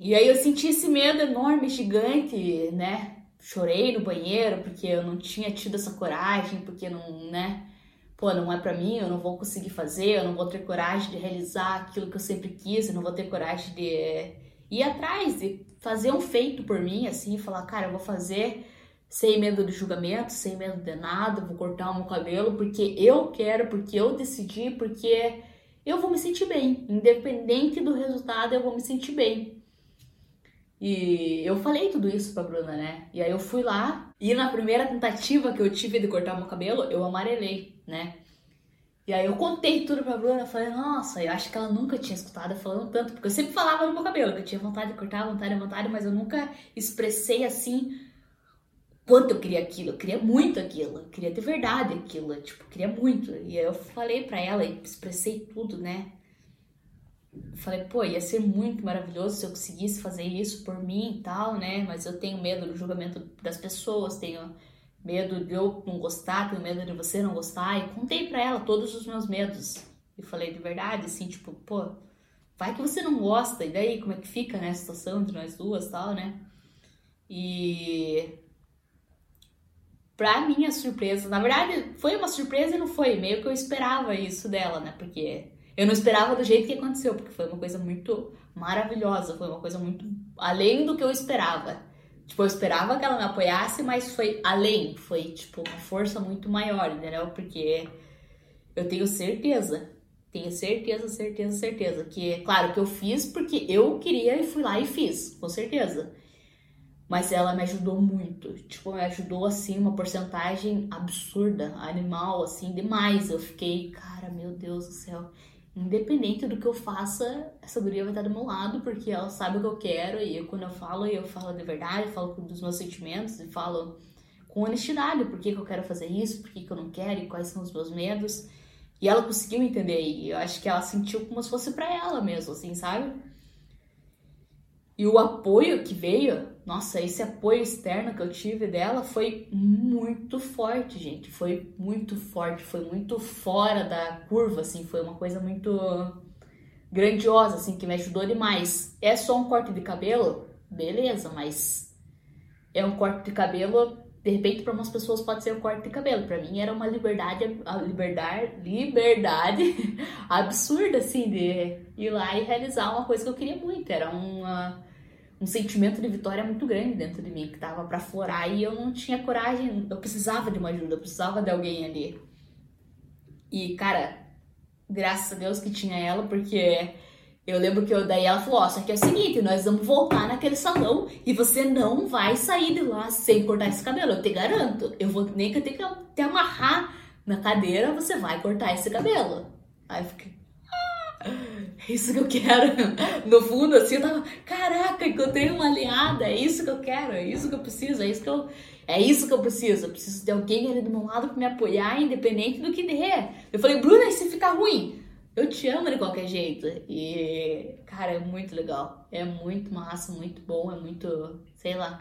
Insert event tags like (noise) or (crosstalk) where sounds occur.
E aí eu senti esse medo enorme, gigante, né? Chorei no banheiro porque eu não tinha tido essa coragem, porque não, né? Pô, não é para mim, eu não vou conseguir fazer, eu não vou ter coragem de realizar aquilo que eu sempre quis, eu não vou ter coragem de ir atrás, de fazer um feito por mim, assim, falar, cara, eu vou fazer sem medo de julgamento, sem medo de nada, vou cortar o meu cabelo porque eu quero, porque eu decidi, porque eu vou me sentir bem. Independente do resultado, eu vou me sentir bem. E eu falei tudo isso pra Bruna, né? E aí eu fui lá e na primeira tentativa que eu tive de cortar meu cabelo, eu amarelei, né? E aí eu contei tudo pra Bruna, falei, nossa, eu acho que ela nunca tinha escutado eu falando tanto, porque eu sempre falava no meu cabelo, que eu tinha vontade de cortar, vontade, vontade, mas eu nunca expressei assim quanto eu queria aquilo, eu queria muito aquilo, eu queria de verdade aquilo, tipo, queria muito. E aí eu falei pra ela e expressei tudo, né? Falei, pô, ia ser muito maravilhoso se eu conseguisse fazer isso por mim e tal, né? Mas eu tenho medo do julgamento das pessoas, tenho medo de eu não gostar, tenho medo de você não gostar. E contei pra ela todos os meus medos. E falei de verdade, assim, tipo, pô, vai que você não gosta, e daí como é que fica, né, a situação entre nós duas tal, né? E pra minha surpresa, na verdade foi uma surpresa e não foi, meio que eu esperava isso dela, né? Porque eu não esperava do jeito que aconteceu, porque foi uma coisa muito maravilhosa, foi uma coisa muito além do que eu esperava. Tipo, eu esperava que ela me apoiasse, mas foi além, foi tipo uma força muito maior, entendeu? Porque eu tenho certeza, tenho certeza, certeza, certeza que, claro, que eu fiz porque eu queria e fui lá e fiz, com certeza. Mas ela me ajudou muito. Tipo, me ajudou assim, uma porcentagem absurda, animal, assim, demais. Eu fiquei, cara, meu Deus do céu. Independente do que eu faça, essa guria vai estar do meu lado, porque ela sabe o que eu quero. E eu, quando eu falo, eu falo de verdade, eu falo dos meus sentimentos e falo com honestidade por que, que eu quero fazer isso, por que, que eu não quero e quais são os meus medos. E ela conseguiu entender. E eu acho que ela sentiu como se fosse para ela mesmo, assim, sabe? E o apoio que veio, nossa, esse apoio externo que eu tive dela foi muito forte, gente. Foi muito forte, foi muito fora da curva, assim, foi uma coisa muito grandiosa, assim, que me ajudou demais. É só um corte de cabelo? Beleza, mas é um corte de cabelo, de repente, para umas pessoas pode ser um corte de cabelo. Para mim era uma liberdade, a liberdade, liberdade (laughs) absurda, assim, de ir lá e realizar uma coisa que eu queria muito. Era uma um sentimento de vitória muito grande dentro de mim, que tava para florar e eu não tinha coragem, eu precisava de uma ajuda, eu precisava de alguém ali. E, cara, graças a Deus que tinha ela, porque eu lembro que eu, daí ela falou: Ó, só que é o seguinte, nós vamos voltar naquele salão e você não vai sair de lá sem cortar esse cabelo, eu te garanto. Eu vou nem que eu tenho que te amarrar na cadeira, você vai cortar esse cabelo. Aí eu fiquei, é isso que eu quero. No fundo, assim, eu tava, caraca, encontrei uma aliada, é isso que eu quero, é isso que eu preciso, é isso que eu. É isso que eu preciso. Eu preciso de alguém ali do meu lado pra me apoiar, independente do que der. Eu falei, Bruna, e se ficar ruim? Eu te amo de qualquer jeito. E, cara, é muito legal. É muito massa, muito bom, é muito. sei lá.